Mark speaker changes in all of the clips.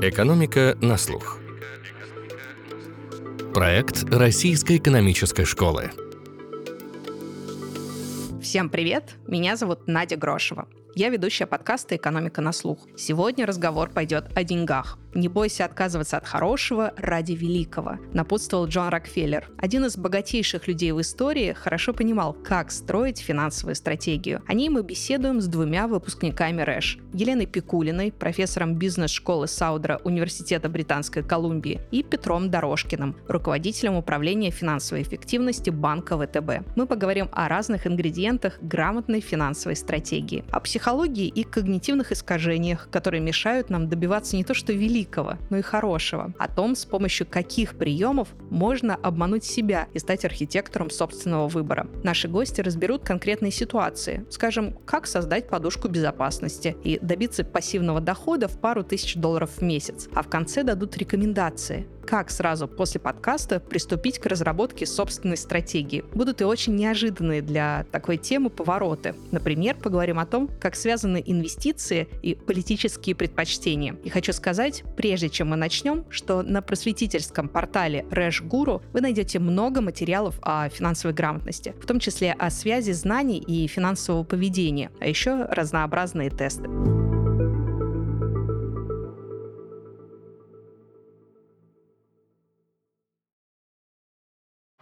Speaker 1: Экономика на слух. Проект Российской экономической школы.
Speaker 2: Всем привет! Меня зовут Надя Грошева. Я ведущая подкаста «Экономика на слух». Сегодня разговор пойдет о деньгах. «Не бойся отказываться от хорошего ради великого», напутствовал Джон Рокфеллер. Один из богатейших людей в истории хорошо понимал, как строить финансовую стратегию. О ней мы беседуем с двумя выпускниками РЭШ. Еленой Пикулиной, профессором бизнес-школы Саудра Университета Британской Колумбии, и Петром Дорожкиным, руководителем управления финансовой эффективности банка ВТБ. Мы поговорим о разных ингредиентах грамотной финансовой стратегии, о психологии психологии и когнитивных искажениях, которые мешают нам добиваться не то что великого, но и хорошего. О том, с помощью каких приемов можно обмануть себя и стать архитектором собственного выбора. Наши гости разберут конкретные ситуации. Скажем, как создать подушку безопасности и добиться пассивного дохода в пару тысяч долларов в месяц. А в конце дадут рекомендации, как сразу после подкаста приступить к разработке собственной стратегии. Будут и очень неожиданные для такой темы повороты. Например, поговорим о том, как связаны инвестиции и политические предпочтения. И хочу сказать, прежде чем мы начнем, что на просветительском портале Рэш Гуру вы найдете много материалов о финансовой грамотности, в том числе о связи знаний и финансового поведения, а еще разнообразные тесты.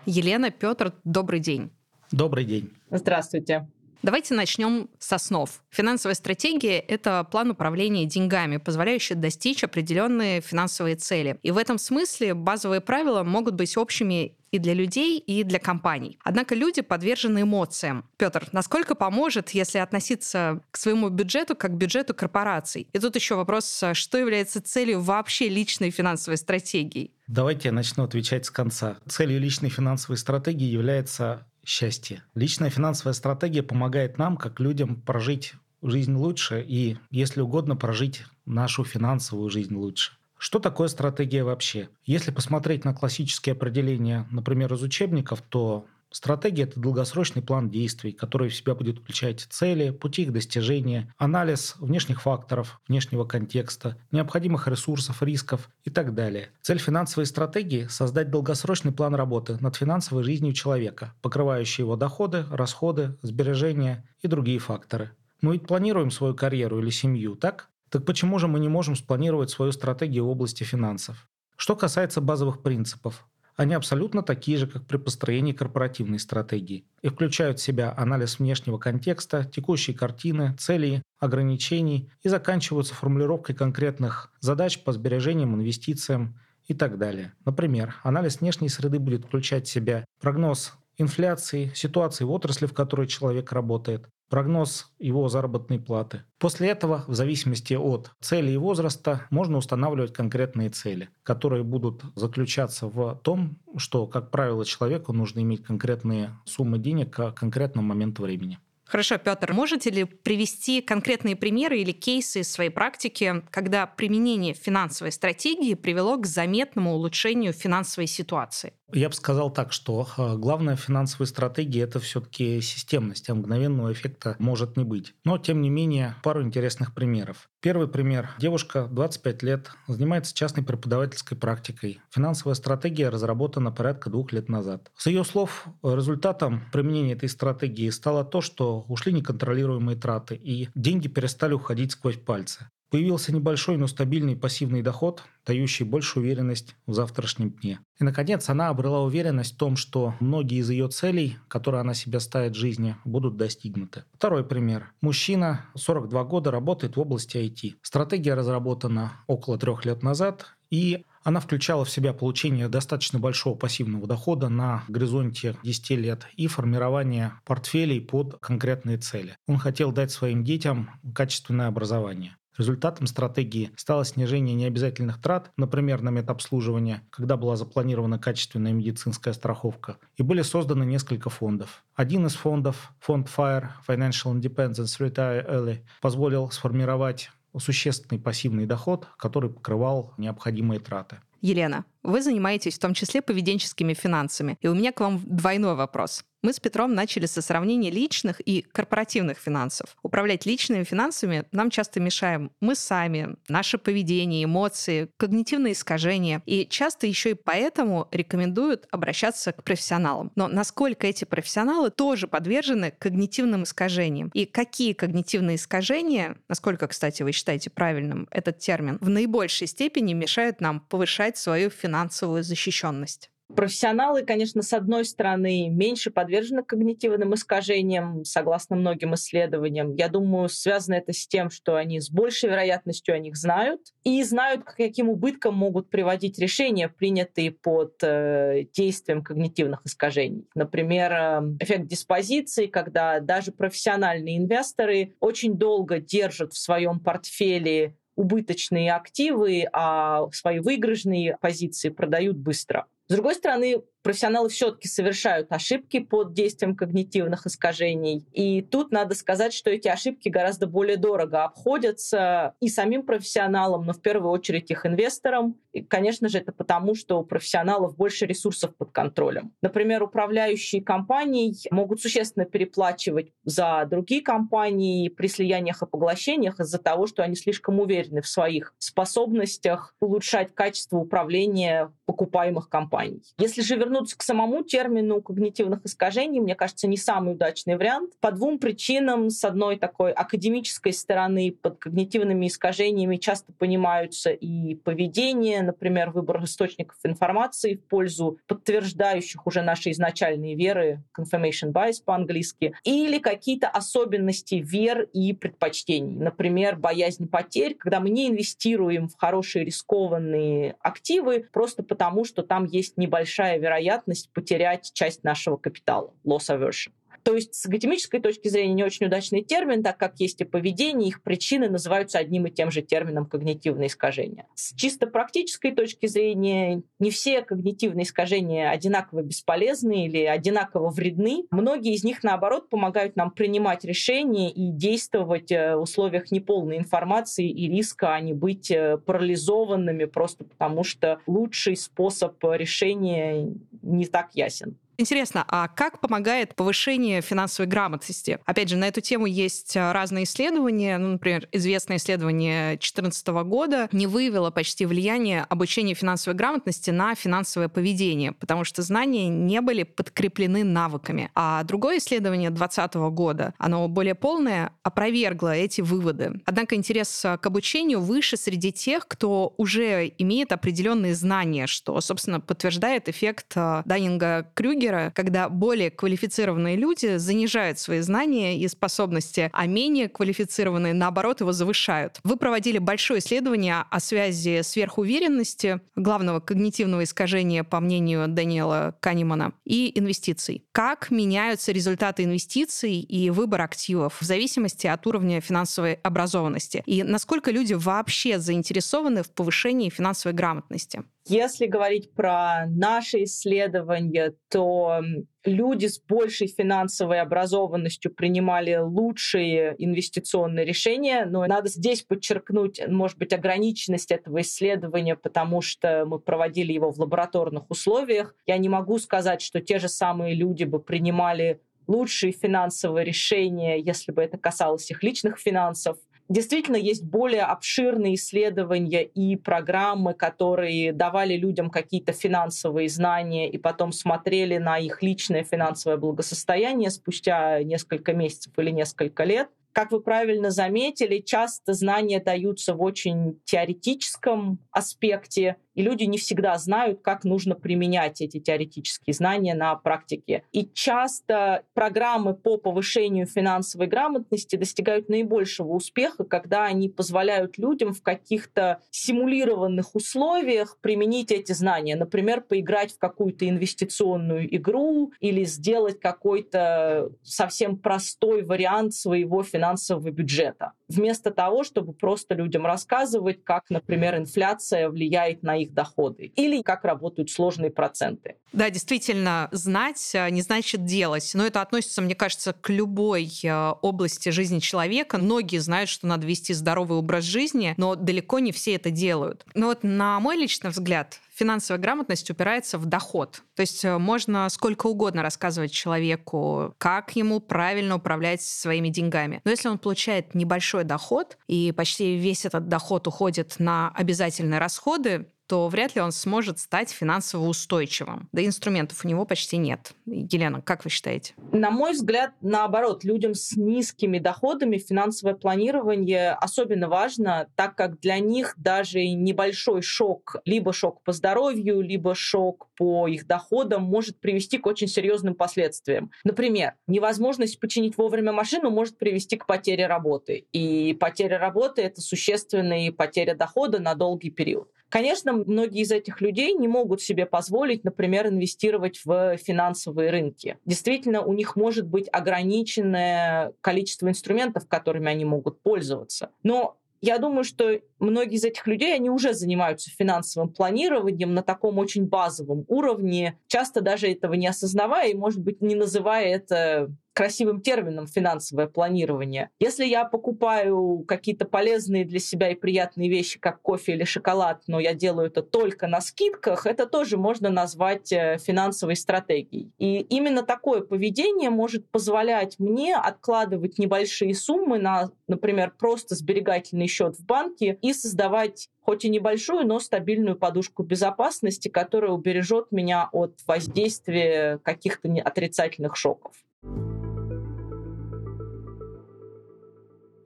Speaker 2: Елена, Петр, добрый день.
Speaker 3: Добрый день.
Speaker 4: Здравствуйте.
Speaker 2: Давайте начнем с основ. Финансовая стратегия — это план управления деньгами, позволяющий достичь определенные финансовые цели. И в этом смысле базовые правила могут быть общими и для людей, и для компаний. Однако люди подвержены эмоциям. Петр, насколько поможет, если относиться к своему бюджету как к бюджету корпораций? И тут еще вопрос, что является целью вообще личной финансовой стратегии?
Speaker 3: Давайте я начну отвечать с конца. Целью личной финансовой стратегии является счастье. Личная финансовая стратегия помогает нам, как людям, прожить жизнь лучше и, если угодно, прожить нашу финансовую жизнь лучше. Что такое стратегия вообще? Если посмотреть на классические определения, например, из учебников, то Стратегия – это долгосрочный план действий, который в себя будет включать цели, пути их достижения, анализ внешних факторов, внешнего контекста, необходимых ресурсов, рисков и так далее. Цель финансовой стратегии – создать долгосрочный план работы над финансовой жизнью человека, покрывающий его доходы, расходы, сбережения и другие факторы. Мы ведь планируем свою карьеру или семью, так? Так почему же мы не можем спланировать свою стратегию в области финансов? Что касается базовых принципов, они абсолютно такие же, как при построении корпоративной стратегии и включают в себя анализ внешнего контекста, текущей картины, целей, ограничений и заканчиваются формулировкой конкретных задач по сбережениям, инвестициям и так далее. Например, анализ внешней среды будет включать в себя прогноз инфляции, ситуации в отрасли, в которой человек работает, прогноз его заработной платы. После этого, в зависимости от цели и возраста, можно устанавливать конкретные цели, которые будут заключаться в том, что, как правило, человеку нужно иметь конкретные суммы денег к конкретному моменту времени.
Speaker 2: Хорошо, Петр, можете ли привести конкретные примеры или кейсы из своей практики, когда применение финансовой стратегии привело к заметному улучшению финансовой ситуации?
Speaker 3: Я бы сказал так, что э, главная финансовой стратегии – это все-таки системность, а мгновенного эффекта может не быть. Но, тем не менее, пару интересных примеров. Первый пример. Девушка, 25 лет, занимается частной преподавательской практикой. Финансовая стратегия разработана порядка двух лет назад. С ее слов, результатом применения этой стратегии стало то, что ушли неконтролируемые траты, и деньги перестали уходить сквозь пальцы. Появился небольшой, но стабильный пассивный доход, дающий большую уверенность в завтрашнем дне. И, наконец, она обрела уверенность в том, что многие из ее целей, которые она себе ставит в жизни, будут достигнуты. Второй пример. Мужчина, 42 года, работает в области IT. Стратегия разработана около трех лет назад, и она включала в себя получение достаточно большого пассивного дохода на горизонте 10 лет и формирование портфелей под конкретные цели. Он хотел дать своим детям качественное образование. Результатом стратегии стало снижение необязательных трат, например, на медобслуживание, когда была запланирована качественная медицинская страховка, и были созданы несколько фондов. Один из фондов, фонд FIRE, Financial Independence Retire Early, позволил сформировать существенный пассивный доход, который покрывал необходимые траты.
Speaker 2: Елена, вы занимаетесь в том числе поведенческими финансами. И у меня к вам двойной вопрос. Мы с Петром начали со сравнения личных и корпоративных финансов. Управлять личными финансами нам часто мешаем мы сами, наше поведение, эмоции, когнитивные искажения. И часто еще и поэтому рекомендуют обращаться к профессионалам. Но насколько эти профессионалы тоже подвержены когнитивным искажениям? И какие когнитивные искажения, насколько, кстати, вы считаете правильным этот термин, в наибольшей степени мешают нам повышать свою финансовую защищенность?
Speaker 4: Профессионалы, конечно, с одной стороны, меньше подвержены когнитивным искажениям, согласно многим исследованиям. Я думаю, связано это с тем, что они с большей вероятностью о них знают и знают, к каким убыткам могут приводить решения, принятые под э, действием когнитивных искажений. Например, э, эффект диспозиции, когда даже профессиональные инвесторы очень долго держат в своем портфеле убыточные активы, а свои выигрышные позиции продают быстро. С другой стороны, профессионалы все-таки совершают ошибки под действием когнитивных искажений. И тут надо сказать, что эти ошибки гораздо более дорого обходятся и самим профессионалам, но в первую очередь их инвесторам. И, конечно же, это потому, что у профессионалов больше ресурсов под контролем. Например, управляющие компаний могут существенно переплачивать за другие компании при слияниях и поглощениях из-за того, что они слишком уверены в своих способностях улучшать качество управления покупаемых компаний. Если же вернуться к самому термину когнитивных искажений, мне кажется, не самый удачный вариант. По двум причинам. С одной такой академической стороны, под когнитивными искажениями часто понимаются и поведение, например, выбор источников информации в пользу подтверждающих уже наши изначальные веры, confirmation bias по-английски, или какие-то особенности вер и предпочтений. Например, боязнь потерь, когда мы не инвестируем в хорошие рискованные активы просто потому, что там есть небольшая вероятность вероятность потерять часть нашего капитала, loss aversion. То есть с академической точки зрения не очень удачный термин, так как есть и поведение, их причины называются одним и тем же термином когнитивные искажения. С чисто практической точки зрения не все когнитивные искажения одинаково бесполезны или одинаково вредны. Многие из них, наоборот, помогают нам принимать решения и действовать э, в условиях неполной информации и риска, а не быть э, парализованными просто потому, что лучший способ решения не так ясен.
Speaker 2: Интересно, а как помогает повышение финансовой грамотности? Опять же, на эту тему есть а, разные исследования. Ну, например, известное исследование 2014 года не выявило почти влияние обучения финансовой грамотности на финансовое поведение, потому что знания не были подкреплены навыками. А другое исследование 2020 года, оно более полное, опровергло эти выводы. Однако интерес к обучению выше среди тех, кто уже имеет определенные знания, что, собственно, подтверждает эффект а, Даннинга-Крюгера Крюгера, когда более квалифицированные люди занижают свои знания и способности, а менее квалифицированные, наоборот, его завышают. Вы проводили большое исследование о связи сверхуверенности, главного когнитивного искажения, по мнению Даниэла Канемана, и инвестиций. Как меняются результаты инвестиций и выбор активов в зависимости от уровня финансовой образованности? И насколько люди вообще заинтересованы в повышении финансовой грамотности?
Speaker 4: Если говорить про наши исследования, то люди с большей финансовой образованностью принимали лучшие инвестиционные решения. Но надо здесь подчеркнуть, может быть, ограниченность этого исследования, потому что мы проводили его в лабораторных условиях. Я не могу сказать, что те же самые люди бы принимали лучшие финансовые решения, если бы это касалось их личных финансов. Действительно, есть более обширные исследования и программы, которые давали людям какие-то финансовые знания и потом смотрели на их личное финансовое благосостояние спустя несколько месяцев или несколько лет. Как вы правильно заметили, часто знания даются в очень теоретическом аспекте, и люди не всегда знают, как нужно применять эти теоретические знания на практике. И часто программы по повышению финансовой грамотности достигают наибольшего успеха, когда они позволяют людям в каких-то симулированных условиях применить эти знания. Например, поиграть в какую-то инвестиционную игру или сделать какой-то совсем простой вариант своего финансового бюджета. Вместо того, чтобы просто людям рассказывать, как, например, инфляция влияет на их доходы или как работают сложные проценты.
Speaker 2: Да, действительно, знать э, не значит делать. Но это относится, мне кажется, к любой э, области жизни человека. Многие знают, что надо вести здоровый образ жизни, но далеко не все это делают. Но вот на мой личный взгляд, финансовая грамотность упирается в доход. То есть э, можно сколько угодно рассказывать человеку, как ему правильно управлять своими деньгами. Но если он получает небольшой доход, и почти весь этот доход уходит на обязательные расходы, то вряд ли он сможет стать финансово устойчивым. Да инструментов у него почти нет. Елена, как вы считаете?
Speaker 4: На мой взгляд, наоборот, людям с низкими доходами финансовое планирование особенно важно, так как для них даже небольшой шок, либо шок по здоровью, либо шок по их доходам может привести к очень серьезным последствиям. Например, невозможность починить вовремя машину может привести к потере работы. И потеря работы — это существенная потеря дохода на долгий период. Конечно, многие из этих людей не могут себе позволить, например, инвестировать в финансовые рынки. Действительно, у них может быть ограниченное количество инструментов, которыми они могут пользоваться. Но я думаю, что многие из этих людей, они уже занимаются финансовым планированием на таком очень базовом уровне, часто даже этого не осознавая и, может быть, не называя это красивым термином финансовое планирование. Если я покупаю какие-то полезные для себя и приятные вещи, как кофе или шоколад, но я делаю это только на скидках, это тоже можно назвать э, финансовой стратегией. И именно такое поведение может позволять мне откладывать небольшие суммы на, например, просто сберегательный счет в банке и создавать хоть и небольшую, но стабильную подушку безопасности, которая убережет меня от воздействия каких-то отрицательных шоков.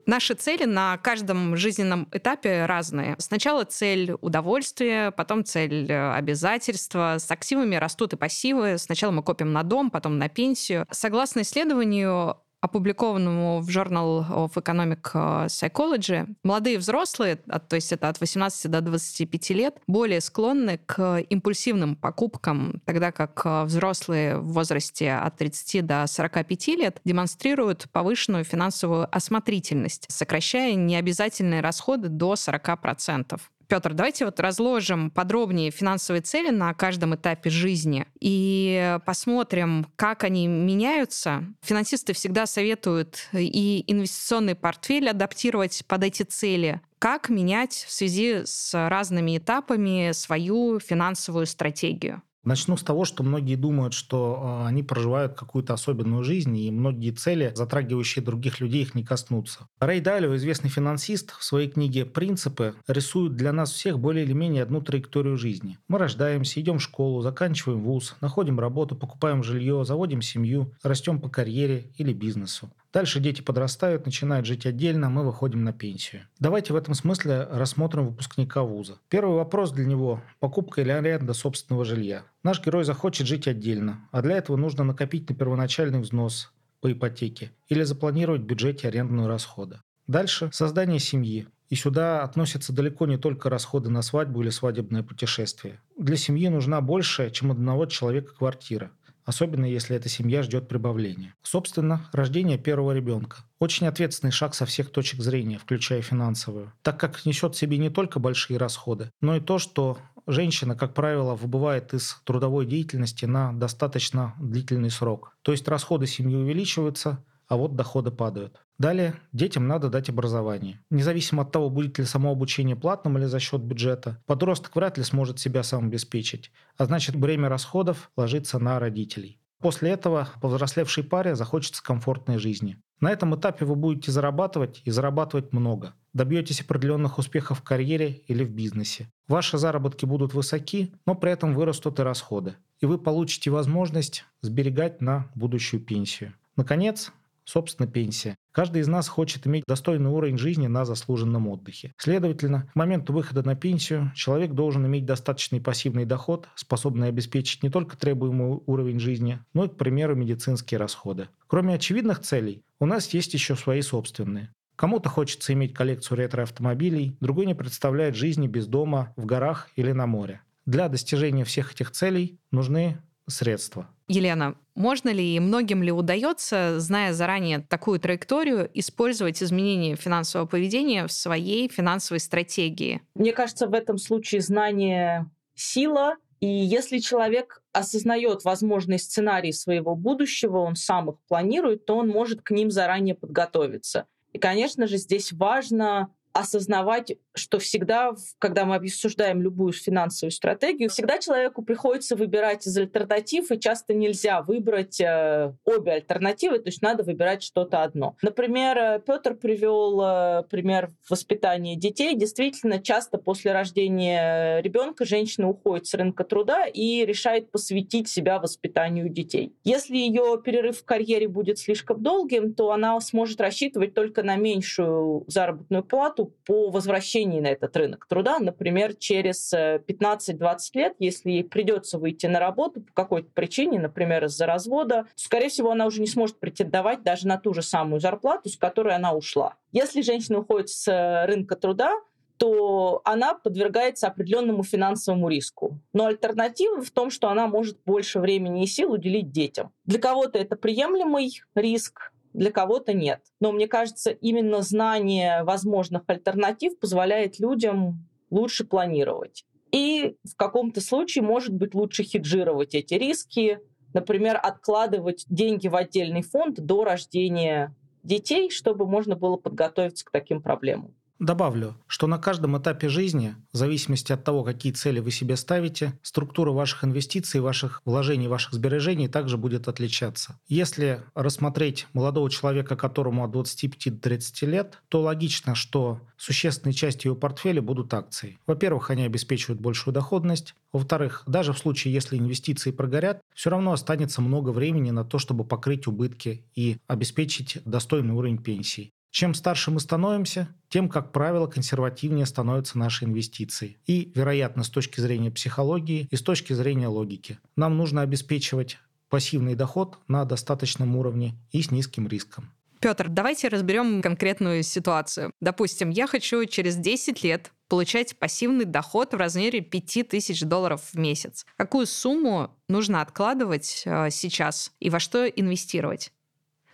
Speaker 2: Наши цели на каждом жизненном этапе разные. Сначала цель удовольствия, потом цель э, обязательства. С активами растут и пассивы. Сначала мы копим на дом, потом на пенсию. Согласно исследованию, опубликованному в Journal of Economic э, Psychology, молодые взрослые, то есть это от 18 до 25 лет, более склонны к импульсивным покупкам, тогда как э, взрослые в возрасте от 30 до 45 лет демонстрируют повышенную финансовую осмотрительность, сокращая необязательные расходы до 40%. Петр, давайте вот разложим подробнее финансовые цели на каждом этапе жизни и посмотрим, как они меняются. Финансисты всегда советуют и инвестиционный портфель адаптировать под эти цели. Как менять в связи с разными этапами свою финансовую стратегию?
Speaker 3: Начну с того, что многие думают, что а, они проживают какую-то особенную жизнь, и многие цели, затрагивающие других людей, их не коснутся. Рэй Далио, известный финансист, в своей книге «Принципы» рисует для нас всех более или менее одну траекторию жизни. Мы рождаемся, идем в школу, заканчиваем вуз, находим работу, покупаем жилье, заводим семью, растем по карьере или бизнесу. Дальше дети подрастают, начинают жить отдельно, мы выходим на пенсию. Давайте в этом смысле рассмотрим выпускника вуза. Первый вопрос для него – покупка или аренда собственного жилья. Наш герой захочет жить отдельно, а для этого нужно накопить на первоначальный взнос по ипотеке или запланировать в бюджете арендную расходы. Дальше – создание семьи. И сюда относятся далеко не только расходы на свадьбу или свадебное путешествие. Для семьи нужна большая, чем одного человека квартира особенно если эта семья ждет прибавления. Собственно, рождение первого ребенка. Очень ответственный шаг со всех точек зрения, включая финансовую, так как несет в себе не только большие расходы, но и то, что женщина, как правило, выбывает из трудовой деятельности на достаточно длительный срок. То есть расходы семьи увеличиваются, а вот доходы падают. Далее, детям надо дать образование. Независимо от того, будет ли само обучение платным или за счет бюджета, подросток вряд ли сможет себя сам обеспечить, а значит бремя расходов ложится на родителей. После этого повзрослевшей паре захочется комфортной жизни. На этом этапе вы будете зарабатывать и зарабатывать много. Добьетесь определенных успехов в карьере или в бизнесе. Ваши заработки будут высоки, но при этом вырастут и расходы. И вы получите возможность сберегать на будущую пенсию. Наконец, Собственно, пенсия. Каждый из нас хочет иметь достойный уровень жизни на заслуженном отдыхе. Следовательно, к моменту выхода на пенсию человек должен иметь достаточный пассивный доход, способный обеспечить не только требуемый уровень жизни, но и, к примеру, медицинские расходы. Кроме очевидных целей, у нас есть еще свои собственные. Кому-то хочется иметь коллекцию ретро-автомобилей, другой не представляет жизни без дома, в горах или на море. Для достижения всех этих целей нужны средства.
Speaker 2: Елена, можно ли и многим ли удается, зная заранее такую траекторию, использовать изменения финансового поведения в своей финансовой стратегии?
Speaker 4: Мне кажется, в этом случае знание сила, и если человек осознает возможные сценарии своего будущего, он сам их планирует, то он может к ним заранее подготовиться. И, конечно же, здесь важно осознавать, что всегда, когда мы обсуждаем любую финансовую стратегию, всегда человеку приходится выбирать из альтернатив, и часто нельзя выбрать э, обе альтернативы, то есть надо выбирать что-то одно. Например, э, Петр привел э, пример воспитания детей. Действительно, часто после рождения ребенка женщина уходит с рынка труда и решает посвятить себя воспитанию детей. Если ее перерыв в карьере будет слишком долгим, то она сможет рассчитывать только на меньшую заработную плату, работу по возвращении на этот рынок труда, например, через 15-20 э, лет, если ей придется выйти на работу по какой-то причине, например, из-за развода, скорее всего, она уже не сможет претендовать даже на ту же самую зарплату, с которой она ушла. Если женщина уходит с э, рынка труда, то она подвергается определенному финансовому риску. Но альтернатива в том, что она может больше времени и сил уделить детям. Для кого-то это приемлемый риск, для кого-то нет. Но мне кажется, именно знание возможных альтернатив позволяет людям лучше планировать. И в каком-то случае, может быть, лучше хеджировать эти риски, например, откладывать деньги в отдельный фонд до рождения детей, чтобы можно было подготовиться к таким проблемам.
Speaker 3: Добавлю, что на каждом этапе жизни, в зависимости от того, какие цели вы себе ставите, структура ваших инвестиций, ваших вложений, ваших сбережений также будет отличаться. Если рассмотреть молодого человека, которому от 25 до 30 лет, то логично, что существенной частью его портфеля будут акции. Во-первых, они обеспечивают большую доходность. Во-вторых, даже в случае, если инвестиции прогорят, все равно останется много времени на то, чтобы покрыть убытки и обеспечить достойный уровень пенсии. Чем старше мы становимся, тем, как правило, консервативнее становятся наши инвестиции. И, вероятно, с точки зрения психологии и с точки зрения логики. Нам нужно обеспечивать пассивный доход на достаточном уровне и с низким риском.
Speaker 2: Петр, давайте разберем конкретную ситуацию. Допустим, я хочу через 10 лет получать пассивный доход в размере 5000 долларов в месяц. Какую сумму нужно откладывать э, сейчас и во что инвестировать?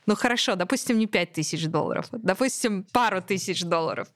Speaker 2: Ну хорошо, допустим, не 5 тысяч долларов, допустим, пару тысяч долларов.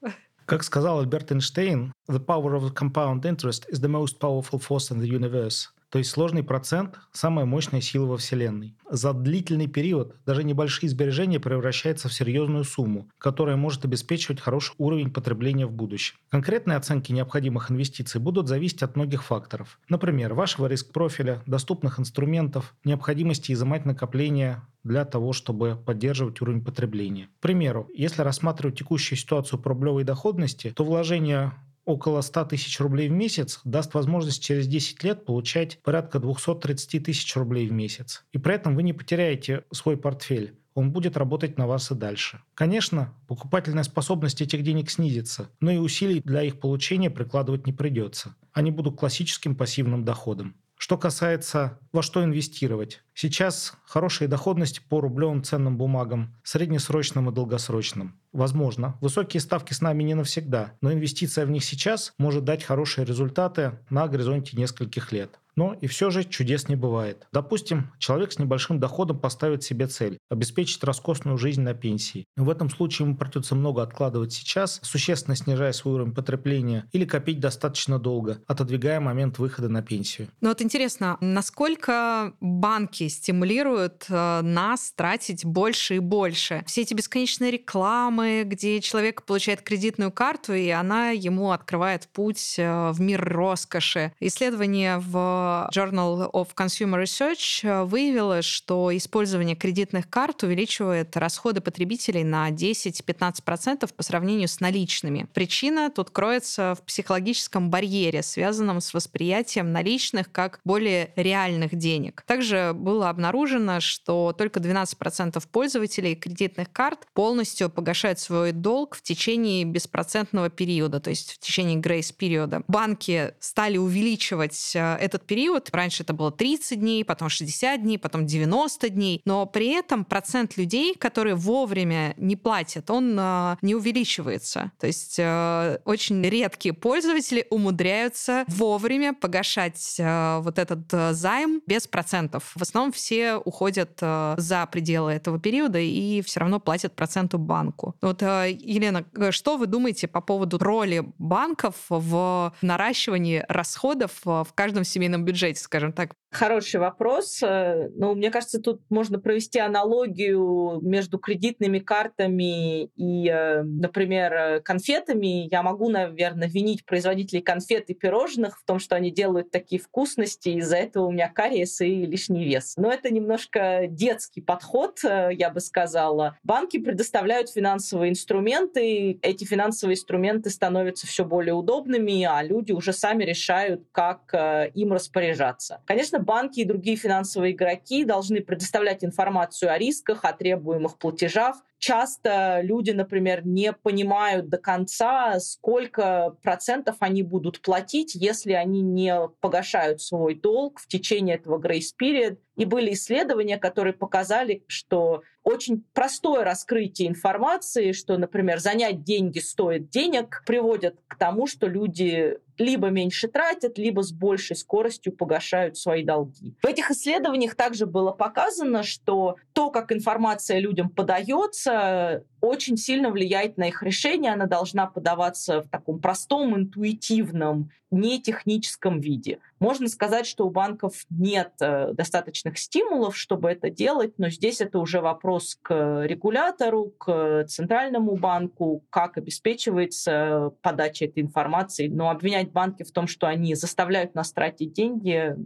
Speaker 3: Как сказал Альберт Эйнштейн, the power of the compound interest is the most powerful force in the universe. То есть сложный процент – самая мощная сила во Вселенной. За длительный период даже небольшие сбережения превращаются в серьезную сумму, которая может обеспечивать хороший уровень потребления в будущем. Конкретные оценки необходимых инвестиций будут зависеть от многих факторов. Например, вашего риск-профиля, доступных инструментов, необходимости изымать накопления для того, чтобы поддерживать уровень потребления. К примеру, если рассматривать текущую ситуацию по рублевой доходности, то вложение около 100 тысяч рублей в месяц даст возможность через 10 лет получать порядка 230 тысяч рублей в месяц. И при этом вы не потеряете свой портфель он будет работать на вас и дальше. Конечно, покупательная способность этих денег снизится, но и усилий для их получения прикладывать не придется. Они будут классическим пассивным доходом. Что касается во что инвестировать. Сейчас хорошие доходности по рублевым ценным бумагам, среднесрочным и долгосрочным. Возможно, высокие ставки с нами не навсегда, но инвестиция в них сейчас может дать хорошие результаты на горизонте нескольких лет. Но и все же чудес не бывает. Допустим, человек с небольшим доходом поставит себе цель – обеспечить роскошную жизнь на пенсии. В этом случае ему придется много откладывать сейчас, существенно снижая свой уровень потребления, или копить достаточно долго, отодвигая момент выхода на пенсию.
Speaker 2: Ну вот интересно, насколько банки стимулируют э, нас тратить больше и больше? Все эти бесконечные рекламы, где человек получает кредитную карту, и она ему открывает путь э, в мир роскоши. Исследование в Journal of Consumer Research э, выявила, что использование кредитных карт увеличивает расходы потребителей на 10-15% по сравнению с наличными. Причина тут кроется в психологическом барьере, связанном с восприятием наличных как более реальных денег. Также было обнаружено, что только 12% пользователей кредитных карт полностью погашают свой долг в течение беспроцентного периода, то есть в течение грейс-периода. Банки стали увеличивать э, этот период. Раньше это было 30 дней, потом 60 дней, потом 90 дней. Но при этом процент людей, которые вовремя не платят, он э, не увеличивается. То есть э, очень редкие пользователи умудряются вовремя погашать э, вот этот э, займ без процентов. В основном все уходят э, за пределы этого периода и все равно платят проценту банку. Вот, э, Елена, что вы думаете по поводу роли банков в наращивании расходов в каждом семейном бюджете, скажем так?
Speaker 4: Хороший вопрос. Э, ну, мне кажется, тут можно провести аналогию между кредитными картами и, э, например, конфетами. Я могу, наверное, винить производителей конфет и пирожных в том, что они делают такие вкусности, и из-за этого у меня кариес и лишний вес. Но это немножко детский подход, э, я бы сказала. Банки предоставляют финансовые инструменты, эти финансовые инструменты становятся все более удобными, а люди уже сами решают, как им распоряжаться. Конечно, банки и другие финансовые игроки должны предоставлять информацию о рисках, о требуемых платежах, часто люди, например, не понимают до конца, сколько процентов они будут платить, если они не погашают свой долг в течение этого grace period. И были исследования, которые показали, что очень простое раскрытие информации, что, например, занять деньги стоит денег, приводит к тому, что люди либо меньше тратят, либо с большей скоростью погашают свои долги. В этих исследованиях также было показано, что то, как информация людям подается, очень сильно влияет на их решение. Она должна подаваться в таком простом, интуитивном, не техническом виде. Можно сказать, что у банков нет э, достаточных стимулов, чтобы это делать, но здесь это уже вопрос к регулятору, к центральному банку, как обеспечивается подача этой информации. Но обвинять банки в том, что они заставляют нас тратить деньги,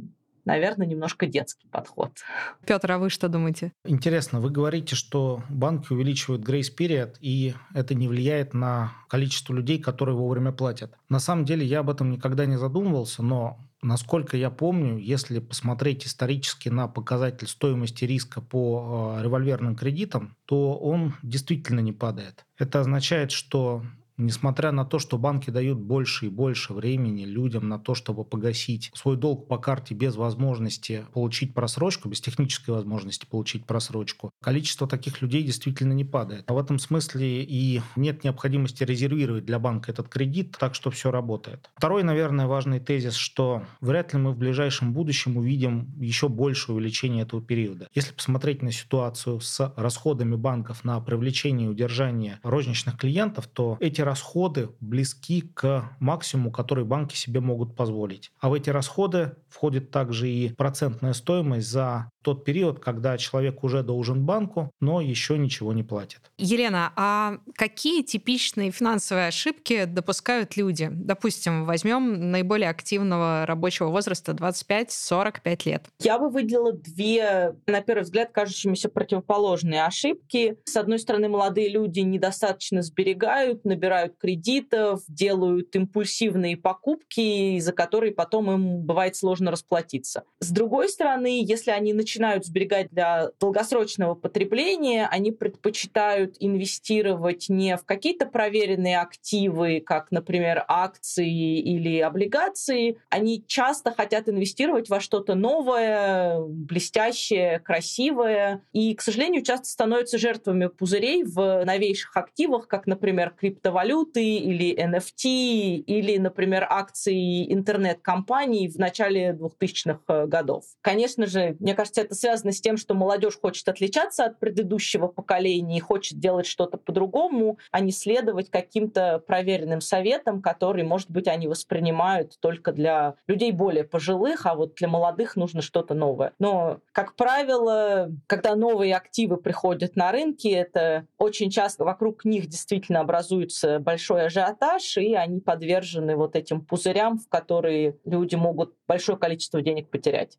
Speaker 4: наверное, немножко детский подход.
Speaker 2: Петр, а вы что думаете?
Speaker 3: Интересно, вы говорите, что банки увеличивают grace period, и это не влияет на количество людей, которые вовремя платят. На самом деле я об этом никогда не задумывался, но Насколько я помню, если посмотреть исторически на показатель стоимости риска по э, револьверным кредитам, то он действительно не падает. Это означает, что Несмотря на то, что банки дают больше и больше времени людям на то, чтобы погасить свой долг по карте без возможности получить просрочку, без технической возможности получить просрочку, количество таких людей действительно не падает. А в этом смысле и нет необходимости резервировать для банка этот кредит, так что все работает. Второй, наверное, важный тезис, что вряд ли мы в ближайшем будущем увидим еще большее увеличение этого периода. Если посмотреть на ситуацию с расходами банков на привлечение и удержание розничных клиентов, то эти расходы близки к максимуму, который банки себе могут позволить. А в эти расходы входит также и процентная стоимость за тот период, когда человек уже должен банку, но еще ничего не платит.
Speaker 2: Елена, а какие типичные финансовые ошибки допускают люди? Допустим, возьмем наиболее активного рабочего возраста 25-45 лет.
Speaker 4: Я бы выделила две, на первый взгляд, кажущимися противоположные ошибки. С одной стороны, молодые люди недостаточно сберегают, набирают кредитов, делают импульсивные покупки, из-за которые потом им бывает сложно расплатиться. С другой стороны, если они начинают начинают сберегать для долгосрочного потребления, они предпочитают инвестировать не в какие-то проверенные активы, как, например, акции или облигации. Они часто хотят инвестировать во что-то новое, блестящее, красивое. И, к сожалению, часто становятся жертвами пузырей в новейших активах, как, например, криптовалюты или NFT, или, например, акции интернет-компаний в начале 2000-х годов. Конечно же, мне кажется, это связано с тем, что молодежь хочет отличаться от предыдущего поколения и хочет делать что-то по-другому, а не следовать каким-то проверенным советам, которые, может быть, они воспринимают только для людей более пожилых, а вот для молодых нужно что-то новое. Но, как правило, когда новые активы приходят на рынки, это очень часто вокруг них действительно образуется большой ажиотаж, и они подвержены вот этим пузырям, в которые люди могут большое количество денег потерять.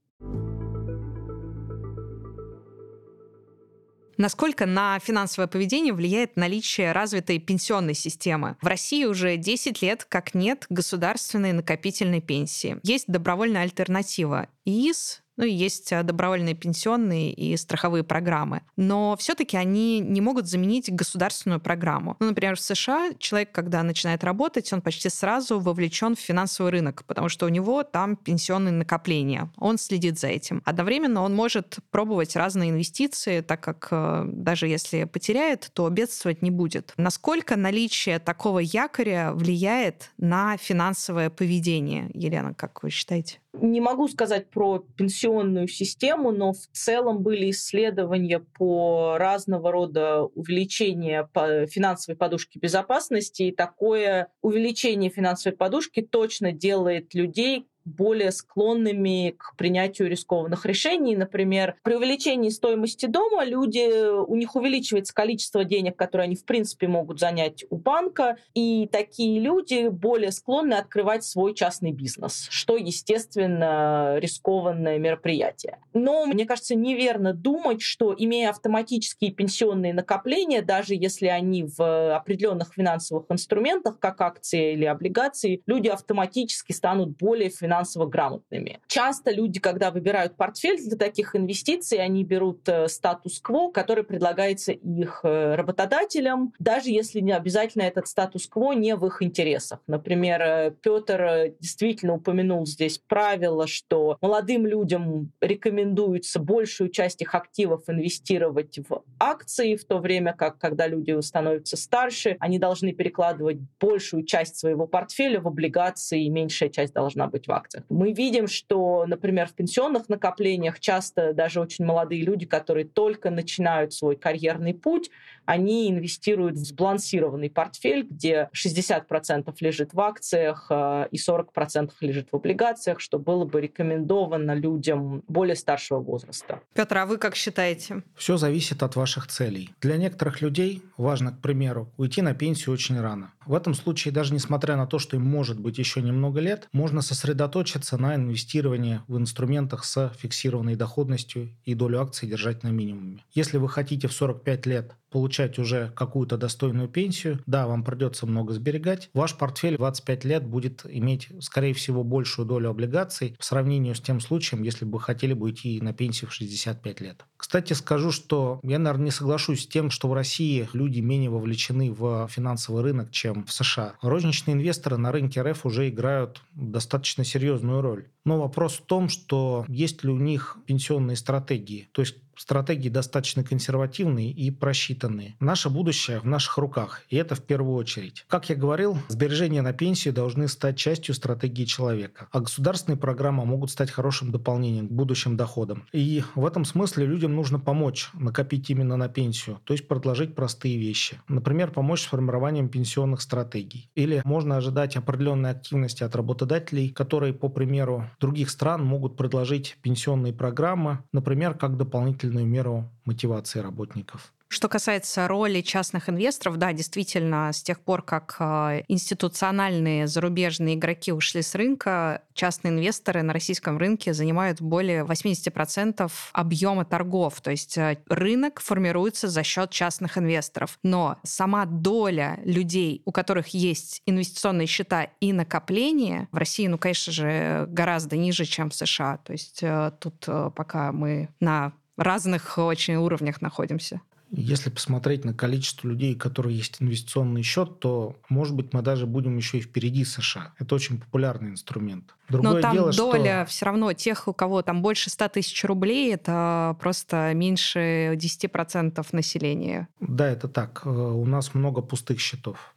Speaker 2: Насколько на финансовое поведение влияет наличие развитой пенсионной системы? В России уже 10 лет как нет государственной накопительной пенсии. Есть добровольная альтернатива ИИС, Ну и есть э, добровольные пенсионные и страховые программы. Но все-таки они не могут заменить государственную программу. Ну, например, в США человек, когда начинает работать, он почти сразу вовлечен в финансовый рынок, потому что у него там пенсионные накопления. Он следит за этим. Одновременно он может пробовать разные инвестиции, так как э, даже если потеряет, то бедствовать не будет. Насколько наличие такого якоря влияет на финансовое поведение? Елена, как вы считаете?
Speaker 4: Не могу сказать про пенсионную систему, но в целом были исследования по разного рода увеличению финансовой подушки безопасности, и такое увеличение финансовой подушки точно делает людей более склонными к принятию рискованных решений. Например, при увеличении стоимости дома люди, у них увеличивается количество денег, которые они в принципе могут занять у банка, и такие люди более склонны открывать свой частный бизнес, что, естественно, рискованное мероприятие. Но, мне кажется, неверно думать, что имея автоматические пенсионные накопления, даже если они в определенных финансовых инструментах, как акции или облигации, люди автоматически станут более финансово финансово грамотными. Часто люди, когда выбирают портфель для таких инвестиций, они берут э, статус-кво, который предлагается их э, работодателям, даже если не обязательно этот статус-кво не в их интересах. Например, э, Петр действительно упомянул здесь правило, что молодым людям рекомендуется большую часть их активов инвестировать в акции, в то время как, когда люди становятся старше, они должны перекладывать большую часть своего портфеля в облигации, и меньшая часть должна быть в акциях акциях. Мы видим, что, например, в пенсионных накоплениях часто даже очень молодые люди, которые только начинают свой карьерный путь, они инвестируют в сбалансированный портфель, где 60% лежит в акциях э, и 40% лежит в облигациях, что было бы рекомендовано людям более старшего возраста.
Speaker 2: Петр, а вы как считаете?
Speaker 3: Все зависит от ваших целей. Для некоторых людей важно, к примеру, уйти на пенсию очень рано. В этом случае, даже несмотря на то, что им может быть еще немного лет, можно сосредоточиться на инвестировании в инструментах с фиксированной доходностью и долю акций держать на минимуме. Если вы хотите в 45 лет получать уже какую-то достойную пенсию, да, вам придется много сберегать, ваш портфель 25 лет будет иметь, скорее всего, большую долю облигаций в сравнении с тем случаем, если бы хотели бы идти на пенсию в 65 лет. Кстати, скажу, что я, наверное, не соглашусь с тем, что в России люди менее вовлечены в финансовый рынок, чем в США. Розничные инвесторы на рынке РФ уже играют достаточно серьезную роль. Но вопрос в том, что есть ли у них пенсионные стратегии. То есть стратегии достаточно консервативные и просчитанные. Наше будущее в наших руках, и это в первую очередь. Как я говорил, сбережения на пенсию должны стать частью стратегии человека, а государственные программы могут стать хорошим дополнением к будущим доходам. И в этом смысле людям нужно помочь накопить именно на пенсию, то есть предложить простые вещи. Например, помочь с формированием пенсионных стратегий. Или можно ожидать определенной активности от работодателей, которые, по примеру других стран, могут предложить пенсионные программы, например, как дополнительный дополнительную меру мотивации работников.
Speaker 2: Что касается роли частных инвесторов, да, действительно, с тех пор, как а, институциональные зарубежные игроки ушли с рынка, частные инвесторы на российском рынке занимают более 80% объема торгов. То есть а, рынок формируется за счет частных инвесторов. Но сама доля людей, у которых есть инвестиционные счета и накопления, в России, ну, конечно же, гораздо ниже, чем в США. То есть а, тут пока мы на разных очень уровнях находимся.
Speaker 3: Если посмотреть на количество людей, у которых есть инвестиционный счет, то, может быть, мы даже будем еще и впереди США. Это очень популярный инструмент.
Speaker 2: Другое Но там дело, доля что... все равно тех, у кого там больше 100 тысяч рублей, это просто меньше 10% населения.
Speaker 3: Да, это так. Э, у нас много пустых счетов.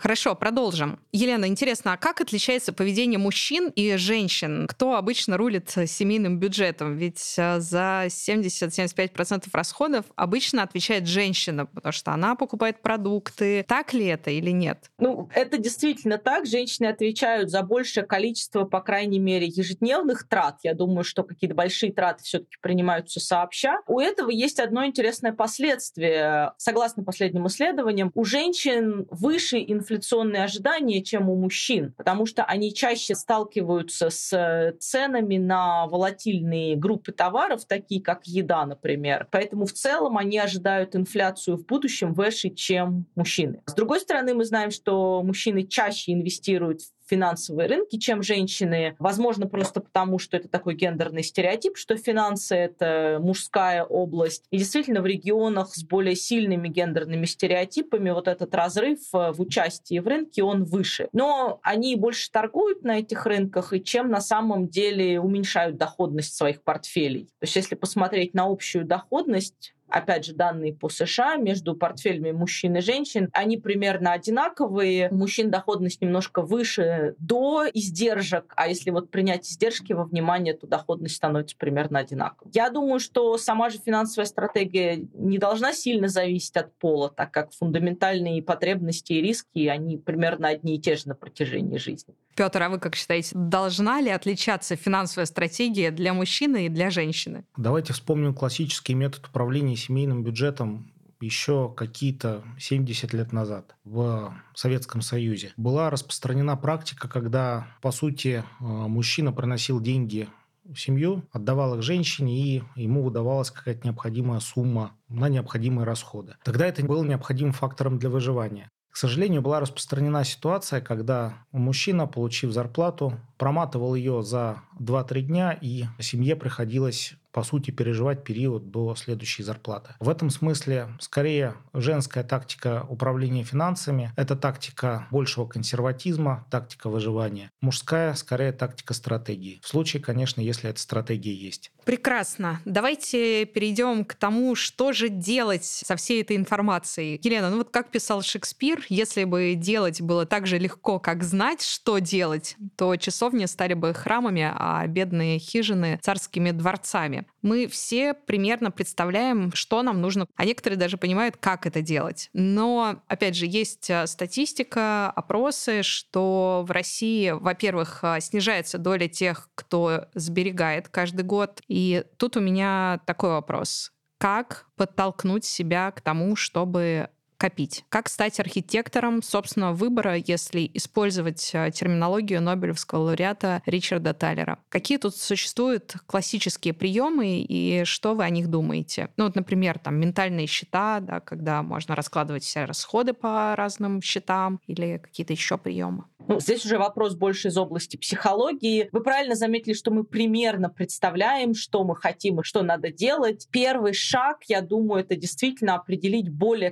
Speaker 2: Хорошо, продолжим. Елена, интересно, а как отличается поведение мужчин и женщин? Кто обычно рулит семейным бюджетом? Ведь э, за 70-75% расходов обычно отвечает женщина, потому что она покупает продукты. Так ли это или нет?
Speaker 4: Ну, это действительно так. Женщины отвечают за большее количество, по крайней мере, ежедневных трат. Я думаю, что какие-то большие траты все-таки принимаются сообща. У этого есть одно интересное последствие. Согласно последним исследованиям, у женщин выше инфляция инфляционные ожидания, чем у мужчин, потому что они чаще сталкиваются с ценами на волатильные группы товаров, такие как еда, например. Поэтому в целом они ожидают инфляцию в будущем выше, чем мужчины. С другой стороны, мы знаем, что мужчины чаще инвестируют в финансовые рынки, чем женщины. Возможно, просто потому, что это такой гендерный стереотип, что финансы — это мужская область. И действительно, в регионах с более сильными гендерными стереотипами вот этот разрыв э, в участии в рынке, он выше. Но они больше торгуют на этих рынках, и чем на самом деле уменьшают доходность своих портфелей. То есть если посмотреть на общую доходность, опять же, данные по США между портфелями мужчин и женщин, они примерно одинаковые. У мужчин доходность немножко выше до издержек, а если вот принять издержки во внимание, то доходность становится примерно одинаковой. Я думаю, что сама же финансовая стратегия не должна сильно зависеть от пола, так как фундаментальные потребности и риски, они примерно одни и те же на протяжении жизни.
Speaker 2: Петр, а вы как считаете, должна ли отличаться финансовая стратегия для мужчины и для женщины?
Speaker 3: Давайте вспомним классический метод управления семейным бюджетом еще какие-то 70 лет назад в Советском Союзе. Была распространена практика, когда, по сути, э, мужчина приносил деньги в семью, отдавал их женщине, и ему выдавалась какая-то необходимая сумма на необходимые расходы. Тогда это было необходимым фактором для выживания. К сожалению, была распространена ситуация, когда мужчина, получив зарплату, проматывал ее за 2-3 дня, и семье приходилось по сути, переживать период до следующей зарплаты. В этом смысле, скорее, женская тактика управления финансами – это тактика большего консерватизма, тактика выживания. Мужская, скорее, тактика стратегии. В случае, конечно, если эта стратегия есть.
Speaker 2: Прекрасно. Давайте перейдем к тому, что же делать со всей этой информацией. Елена, ну вот как писал Шекспир, если бы делать было так же легко, как знать, что делать, то часовни стали бы храмами, а бедные хижины — царскими дворцами мы все примерно представляем, что нам нужно, а некоторые даже понимают, как это делать. Но, опять же, есть э, статистика, опросы, что в России, во-первых, э, снижается доля тех, кто сберегает каждый год. И тут у меня такой вопрос. Как подтолкнуть себя к тому, чтобы копить. Как стать архитектором собственного выбора, если использовать э, терминологию Нобелевского лауреата Ричарда Таллера? Какие тут существуют классические приемы и что вы о них думаете? Ну вот, например, там ментальные счета, да, когда можно раскладывать все расходы по разным счетам или какие-то еще приемы.
Speaker 4: Ну, здесь уже вопрос больше из области психологии. Вы правильно заметили, что мы примерно представляем, что мы хотим и что надо делать. Первый шаг, я думаю, это действительно определить более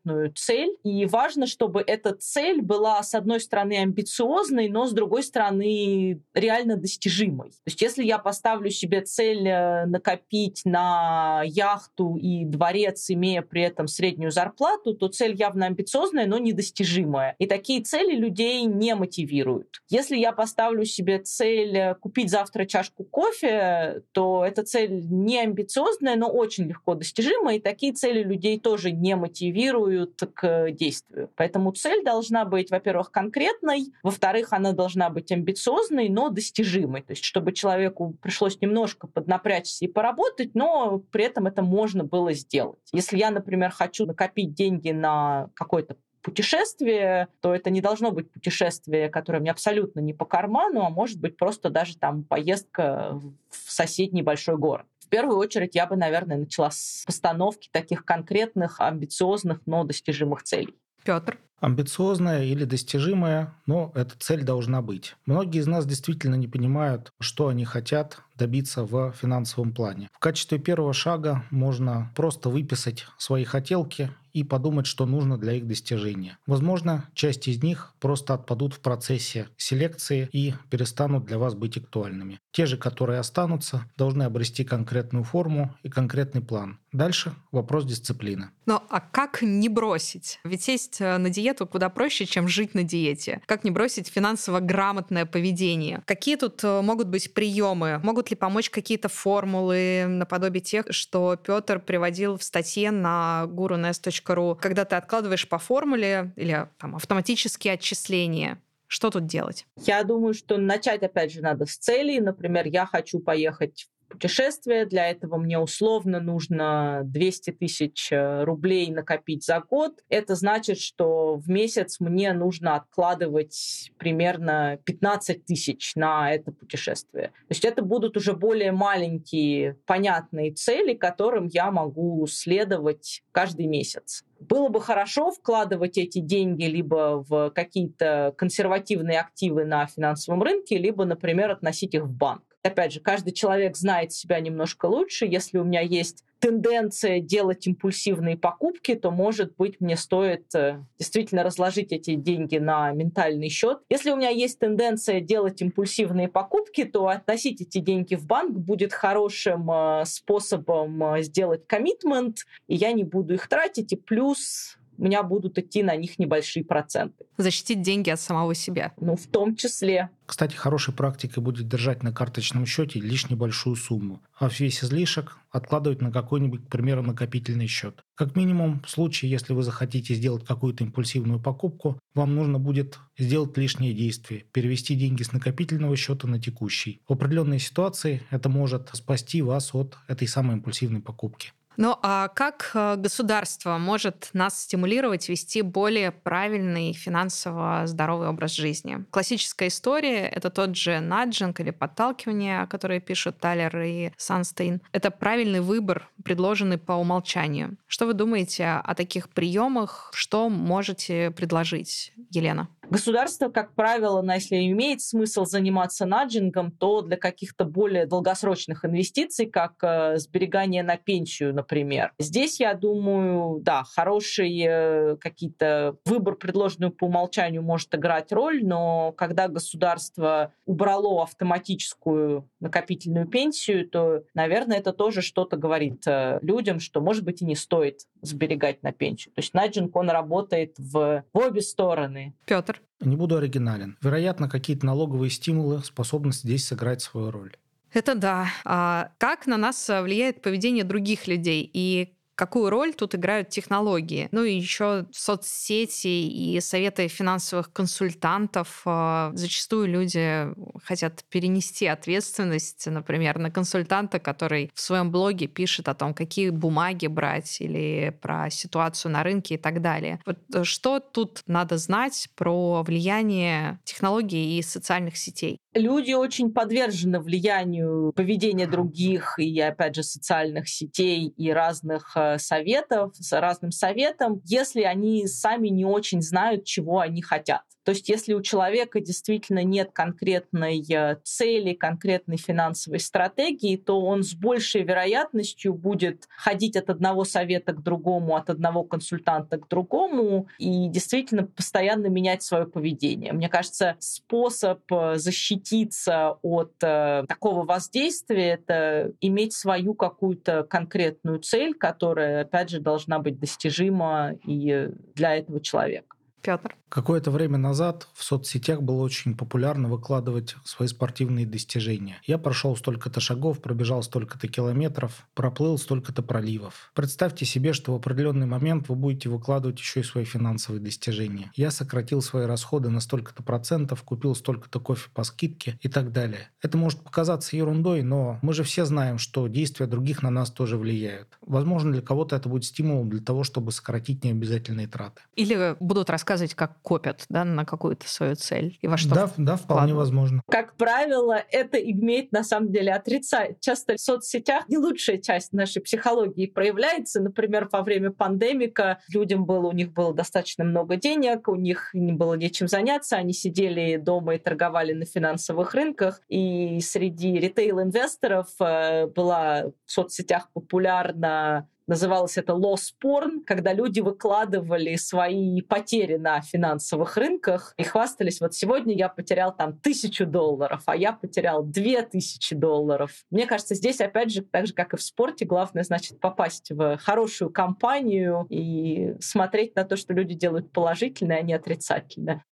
Speaker 4: конкретную цель. И важно, чтобы эта цель была, с одной стороны, амбициозной, но с другой стороны, реально достижимой. То есть если я поставлю себе цель э, накопить на яхту и дворец, имея при этом среднюю зарплату, то цель явно амбициозная, но недостижимая. И такие цели людей не мотивируют. Если я поставлю себе цель э, купить завтра чашку кофе, то эта цель не амбициозная, но очень легко достижимая, и такие цели людей тоже не мотивируют к действию. Поэтому цель должна быть, во-первых, конкретной, во-вторых, она должна быть амбициозной, но достижимой. То есть, чтобы человеку пришлось немножко поднапрячься и поработать, но при этом это можно было сделать. Если я, например, хочу накопить деньги на какой-то путешествие, то это не должно быть путешествие, которое мне абсолютно не по карману, а может быть просто даже там поездка в соседний большой город. В первую очередь я бы, наверное, начала с постановки таких конкретных, амбициозных, но достижимых целей.
Speaker 2: Петр?
Speaker 3: Амбициозная или достижимая, но эта цель должна быть. Многие из нас действительно не понимают, что они хотят добиться в финансовом плане. В качестве первого шага можно просто выписать свои хотелки и подумать, что нужно для их достижения. Возможно, часть из них просто отпадут в процессе селекции и перестанут для вас быть актуальными. Те же, которые останутся, должны обрести конкретную форму и конкретный план. Дальше вопрос дисциплины.
Speaker 2: Но а как не бросить? Ведь есть э, на диету куда проще, чем жить на диете. Как не бросить финансово грамотное поведение? Какие тут э, могут быть приемы? Могут ли помочь какие-то формулы наподобие тех, что Петр приводил в статье на gurunest.ru, когда ты откладываешь по формуле или там, автоматические отчисления? Что тут делать?
Speaker 4: Я думаю, что начать, опять же, надо с целей. Например, я хочу поехать путешествие. Для этого мне условно нужно 200 тысяч э, рублей накопить за год. Это значит, что в месяц мне нужно откладывать примерно 15 тысяч на это путешествие. То есть это будут уже более маленькие, понятные цели, которым я могу следовать каждый месяц. Было бы хорошо вкладывать эти деньги либо в какие-то консервативные активы на финансовом рынке, либо, например, относить их в банк. Опять же, каждый человек знает себя немножко лучше. Если у меня есть тенденция делать импульсивные покупки, то, может быть, мне стоит э, действительно разложить эти деньги на ментальный счет. Если у меня есть тенденция делать импульсивные покупки, то относить эти деньги в банк будет хорошим э, способом э, сделать коммитмент, и я не буду их тратить, и плюс у меня будут идти на них небольшие проценты.
Speaker 2: Защитить деньги от самого себя.
Speaker 4: Ну, в том числе.
Speaker 3: Кстати, хорошей практикой будет держать на карточном счете лишь небольшую сумму, а весь излишек откладывать на какой-нибудь, к примеру, накопительный счет. Как минимум, в случае, если вы захотите сделать какую-то импульсивную покупку, вам нужно будет сделать лишнее действие, перевести деньги с накопительного счета на текущий. В определенной ситуации это может спасти вас от этой самой импульсивной покупки.
Speaker 2: Ну а как э, государство может нас стимулировать вести более правильный финансово здоровый образ жизни? Классическая история — это тот же наджинг или подталкивание, которые пишут Талер и Санстейн. Это правильный выбор, предложенный по умолчанию. Что вы думаете о таких приемах? Что можете предложить, Елена?
Speaker 4: Государство, как правило, на, если имеет смысл заниматься наджингом, то для каких-то более долгосрочных инвестиций, как э, сберегание на пенсию, например. Здесь, я думаю, да, хороший э, какие-то выбор, предложенный по умолчанию, может играть роль, но когда государство убрало автоматическую накопительную пенсию, то, наверное, это тоже что-то говорит э, людям, что, может быть, и не стоит сберегать на пенсию. То есть наджинг, он работает в, в обе стороны.
Speaker 2: Петр?
Speaker 3: Не буду оригинален. Вероятно, какие-то налоговые стимулы способны здесь сыграть свою роль.
Speaker 2: Это да. А как на нас влияет поведение других людей и какую роль тут играют технологии. Ну и еще соцсети и советы финансовых консультантов. А, зачастую люди хотят перенести ответственность, например, на консультанта, который в своем блоге пишет о том, какие бумаги брать или про ситуацию на рынке и так далее. Вот э, что тут надо знать про влияние технологий и социальных сетей?
Speaker 4: Люди очень подвержены влиянию поведения других и, опять же, социальных сетей и разных э, советов, с разным советом, если они сами не очень знают, чего они хотят. То есть если у человека действительно нет конкретной э, цели, конкретной финансовой стратегии, то он с большей вероятностью будет ходить от одного совета к другому, от одного консультанта к другому и действительно постоянно менять свое поведение. Мне кажется, способ э, защититься от э, такого воздействия — это иметь свою какую-то конкретную цель, которая, опять же, должна быть достижима и для этого человека.
Speaker 2: Петр.
Speaker 3: Какое-то время назад в соцсетях было очень популярно выкладывать свои спортивные достижения. Я прошел столько-то шагов, пробежал столько-то километров, проплыл столько-то проливов. Представьте себе, что в определенный момент вы будете выкладывать еще и свои финансовые достижения. Я сократил свои расходы на столько-то процентов, купил столько-то кофе по скидке и так далее. Это может показаться ерундой, но мы же все знаем, что действия других на нас тоже влияют. Возможно, для кого-то это будет стимулом для того, чтобы сократить необязательные траты.
Speaker 2: Или будут рассказывать, как копят да, на какую-то свою цель и во что
Speaker 3: Да, да вполне возможно.
Speaker 4: Как правило, это имеет на самом деле отрицать. Часто в соцсетях не лучшая часть нашей психологии проявляется. Например, во время пандемика людям было, у них было достаточно много денег, у них не было нечем заняться, они сидели дома и торговали на финансовых рынках. И среди ритейл-инвесторов э, была в соцсетях популярна Называлось это loss porn, когда люди выкладывали свои потери на финансовых рынках и хвастались, вот сегодня я потерял там тысячу долларов, а я потерял две тысячи долларов. Мне кажется, здесь опять же, так же, как и в спорте, главное, значит, попасть в хорошую компанию и смотреть на то, что люди делают положительно, а не отрицательно.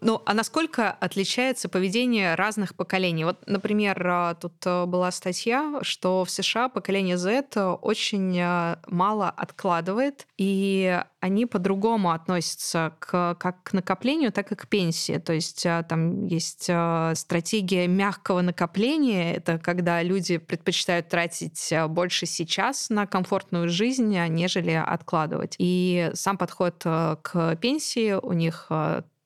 Speaker 2: Ну, а насколько отличается поведение разных поколений? Вот, например, а, тут э, была статья, что в США поколение Z очень э, мало откладывает, и они по-другому относятся к, как к накоплению, так и к пенсии. То есть там есть стратегия мягкого накопления. Это когда люди предпочитают тратить больше сейчас на комфортную жизнь, нежели откладывать. И сам подход к пенсии у них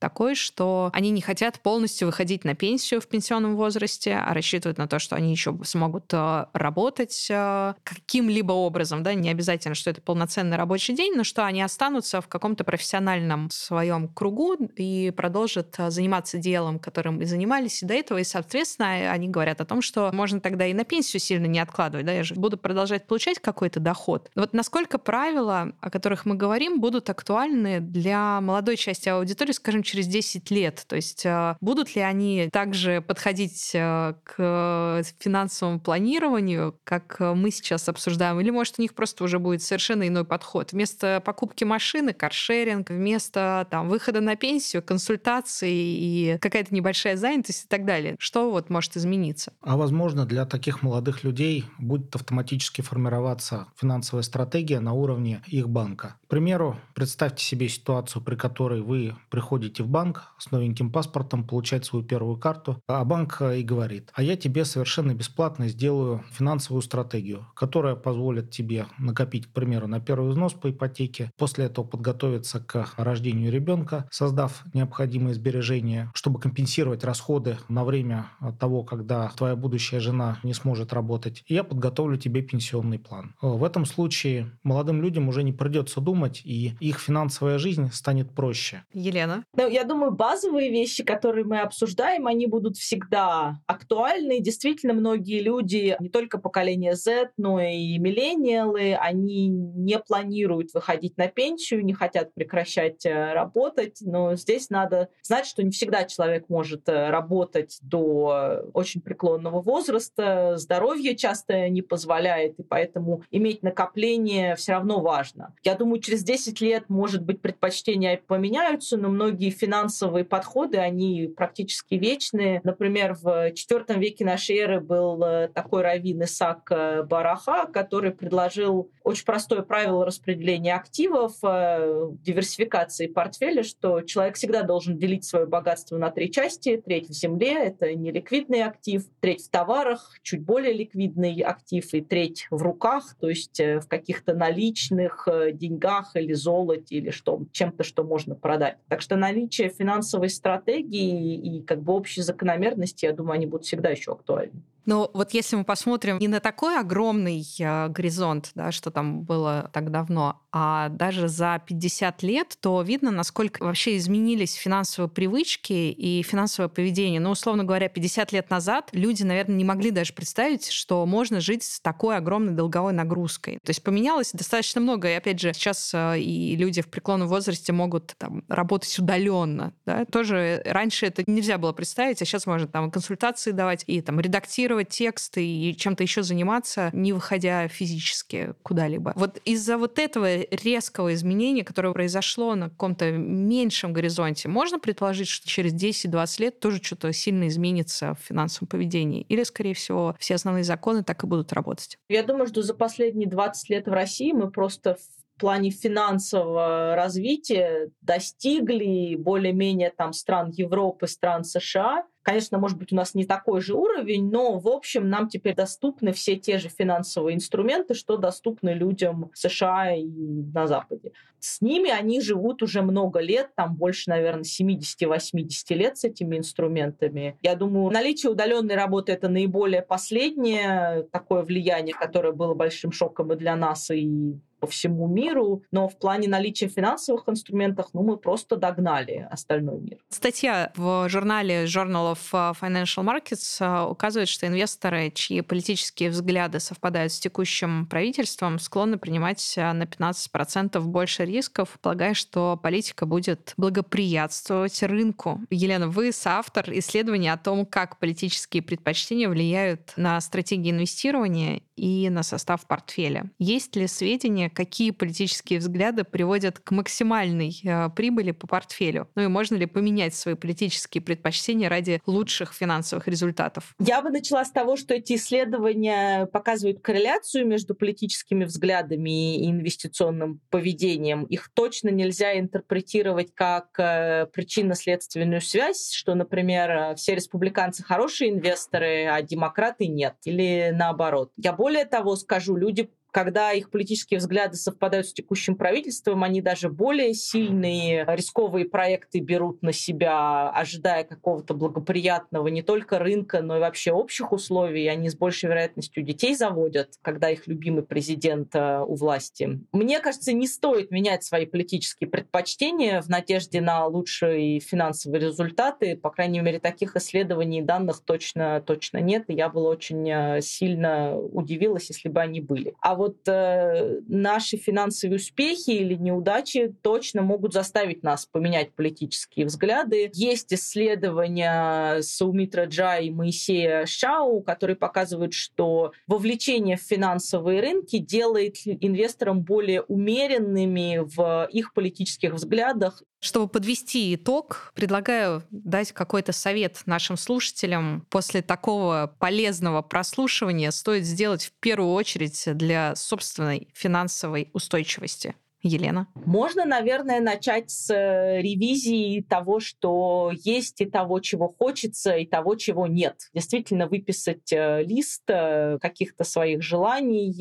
Speaker 2: такой, что они не хотят полностью выходить на пенсию в пенсионном возрасте, а рассчитывают на то, что они еще смогут э, работать э, каким-либо образом, да, не обязательно, что это полноценный рабочий день, но что они останутся в каком-то профессиональном своем кругу и продолжат э, заниматься делом, которым и занимались и до этого, и, соответственно, они говорят о том, что можно тогда и на пенсию сильно не откладывать, да, я же буду продолжать получать какой-то доход. Вот насколько правила, о которых мы говорим, будут актуальны для молодой части аудитории, скажем, через 10 лет? То есть будут ли они также подходить к финансовому планированию, как мы сейчас обсуждаем, или, может, у них просто уже будет совершенно иной подход. Вместо покупки машины — каршеринг, вместо там, выхода на пенсию — консультации и какая-то небольшая занятость и так далее. Что вот может измениться?
Speaker 3: А возможно, для таких молодых людей будет автоматически формироваться финансовая стратегия на уровне их банка. К примеру, представьте себе ситуацию, при которой вы приходите в банк с новеньким паспортом, получать свою первую карту, а банк и говорит, а я тебе совершенно бесплатно сделаю финансовую стратегию, которая позволит тебе накопить, к примеру, на первый взнос по ипотеке, после этого подготовиться к рождению ребенка, создав необходимые сбережения, чтобы компенсировать расходы на время того, когда твоя будущая жена не сможет работать. И я подготовлю тебе пенсионный план. В этом случае молодым людям уже не придется думать, и их финансовая жизнь станет проще.
Speaker 2: Елена?
Speaker 4: Ну, я думаю, базовые вещи, которые мы обсуждаем, они будут всегда актуальны. Действительно, многие люди, не только поколение Z, но и миллениалы, они не планируют выходить на пенсию, не хотят прекращать э, работать. Но здесь надо знать, что не всегда человек может э, работать до очень преклонного возраста. Здоровье часто не позволяет, и поэтому иметь накопление все равно важно. Я думаю, через 10 лет, может быть, предпочтения поменяются, но многие финансовые подходы, они практически вечные. Например, в IV веке нашей эры был э, такой раввин Исаак э, Бараха, который предложил очень простое правило распределения активов, э, диверсификации портфеля, что человек всегда должен делить свое богатство на три части. Треть в земле — это неликвидный актив, треть в товарах, чуть более ликвидный актив, и треть в руках, то есть в каких-то наличных деньгах или золоте, или что, чем-то, что можно продать. Так что наличие финансовой стратегии и как бы общей закономерности, я думаю, они будут всегда еще актуальны.
Speaker 2: Но вот если мы посмотрим не на такой огромный э, горизонт, да, что там было так давно, а даже за 50 лет, то видно, насколько вообще изменились финансовые привычки и финансовое поведение. Ну, условно говоря, 50 лет назад люди, наверное, не могли даже представить, что можно жить с такой огромной долговой нагрузкой. То есть поменялось достаточно много. И опять же, сейчас э, и люди в преклонном возрасте могут там, работать удаленно. Да? Тоже раньше это нельзя было представить, а сейчас можно там консультации давать и там редактировать редактировать тексты и чем-то еще заниматься, не выходя физически куда-либо. Вот из-за вот этого резкого изменения, которое произошло на каком-то меньшем горизонте, можно предположить, что через 10-20 лет тоже что-то сильно изменится в финансовом поведении? Или, скорее всего, все основные законы так и будут работать?
Speaker 4: Я думаю, что за последние 20 лет в России мы просто в плане финансового развития достигли более-менее там стран Европы, стран США, Конечно, может быть, у нас не такой же уровень, но, в общем, нам теперь доступны все те же финансовые инструменты, что доступны людям в США и на Западе. С ними они живут уже много лет, там больше, наверное, 70-80 лет с этими инструментами. Я думаю, наличие удаленной работы — это наиболее последнее такое влияние, которое было большим шоком и для нас, и по всему миру, но в плане наличия финансовых инструментов, ну, мы просто догнали остальной мир.
Speaker 2: Статья в журнале Journal of Financial Markets э, указывает, что инвесторы, чьи политические взгляды совпадают с текущим правительством, склонны принимать э, на 15% больше рисков, полагая, что политика будет благоприятствовать рынку. Елена, вы соавтор исследования о том, как политические предпочтения влияют на стратегии инвестирования и на состав портфеля. Есть ли сведения, какие политические взгляды приводят к максимальной э, прибыли по портфелю? Ну и можно ли поменять свои политические предпочтения ради лучших финансовых результатов?
Speaker 4: Я бы начала с того, что эти исследования показывают корреляцию между политическими взглядами и инвестиционным поведением. Их точно нельзя интерпретировать как э, причинно-следственную связь, что, например, э, все республиканцы хорошие инвесторы, а демократы нет. Или наоборот. Я более того скажу, люди Когда их политические взгляды совпадают с текущим правительством, они даже более сильные рисковые проекты берут на себя, ожидая какого-то благоприятного не только рынка, но и вообще общих условий. Они с большей вероятностью детей заводят, когда их любимый президент э, у власти. Мне кажется, не стоит менять свои политические предпочтения в надежде на лучшие финансовые результаты. По крайней мере, таких исследований и данных точно, точно нет. И я была очень э, сильно удивилась, если бы они были. А вот э, наши финансовые успехи или неудачи точно могут заставить нас поменять политические взгляды. Есть исследования Саумитра Джа и Моисея Шау, которые показывают, что вовлечение в финансовые рынки делает инвесторам более умеренными в их политических взглядах
Speaker 2: чтобы подвести итог, предлагаю дать какой-то совет нашим слушателям. После такого полезного прослушивания стоит сделать в первую очередь для собственной финансовой устойчивости. Елена?
Speaker 4: Можно, наверное, начать с э, ревизии того, что есть, и того, чего хочется, и того, чего нет. Действительно выписать э, лист э, каких-то своих желаний,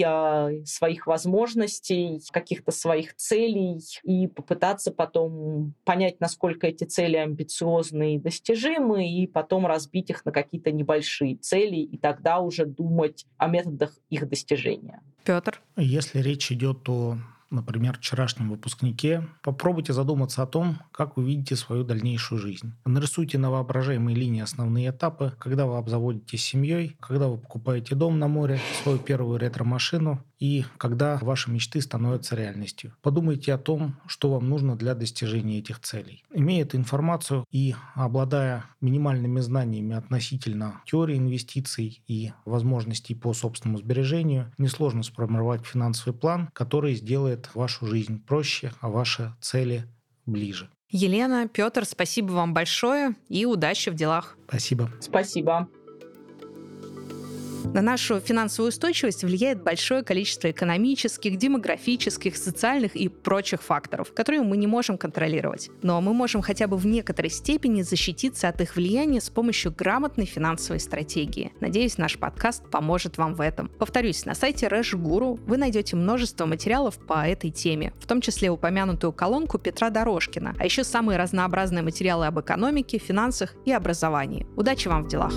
Speaker 4: своих возможностей, каких-то своих целей, и попытаться потом понять, насколько эти цели амбициозны и достижимы, и потом разбить их на какие-то небольшие цели, и тогда уже думать о методах их достижения.
Speaker 2: Петр?
Speaker 3: Если речь идет о например, вчерашнем выпускнике, попробуйте задуматься о том, как вы видите свою дальнейшую жизнь. Нарисуйте на воображаемой линии основные этапы, когда вы обзаводитесь семьей, когда вы покупаете дом на море, свою первую ретро-машину и когда ваши мечты становятся реальностью. Подумайте о том, что вам нужно для достижения этих целей. Имея эту информацию и обладая минимальными знаниями относительно теории инвестиций и возможностей по собственному сбережению, несложно сформировать финансовый план, который сделает вашу жизнь проще, а ваши цели ближе.
Speaker 2: Елена, Петр, спасибо вам большое и удачи в делах.
Speaker 3: Спасибо.
Speaker 4: Спасибо.
Speaker 2: На нашу финансовую устойчивость влияет большое количество экономических, демографических, социальных и прочих факторов, которые мы не можем контролировать. Но мы можем хотя бы в некоторой степени защититься от их влияния с помощью грамотной финансовой стратегии. Надеюсь, наш подкаст поможет вам в этом. Повторюсь, на сайте Рэш Гуру вы найдете множество материалов по этой теме, в том числе упомянутую колонку Петра Дорожкина, а еще самые разнообразные материалы об экономике, финансах и образовании. Удачи вам в делах!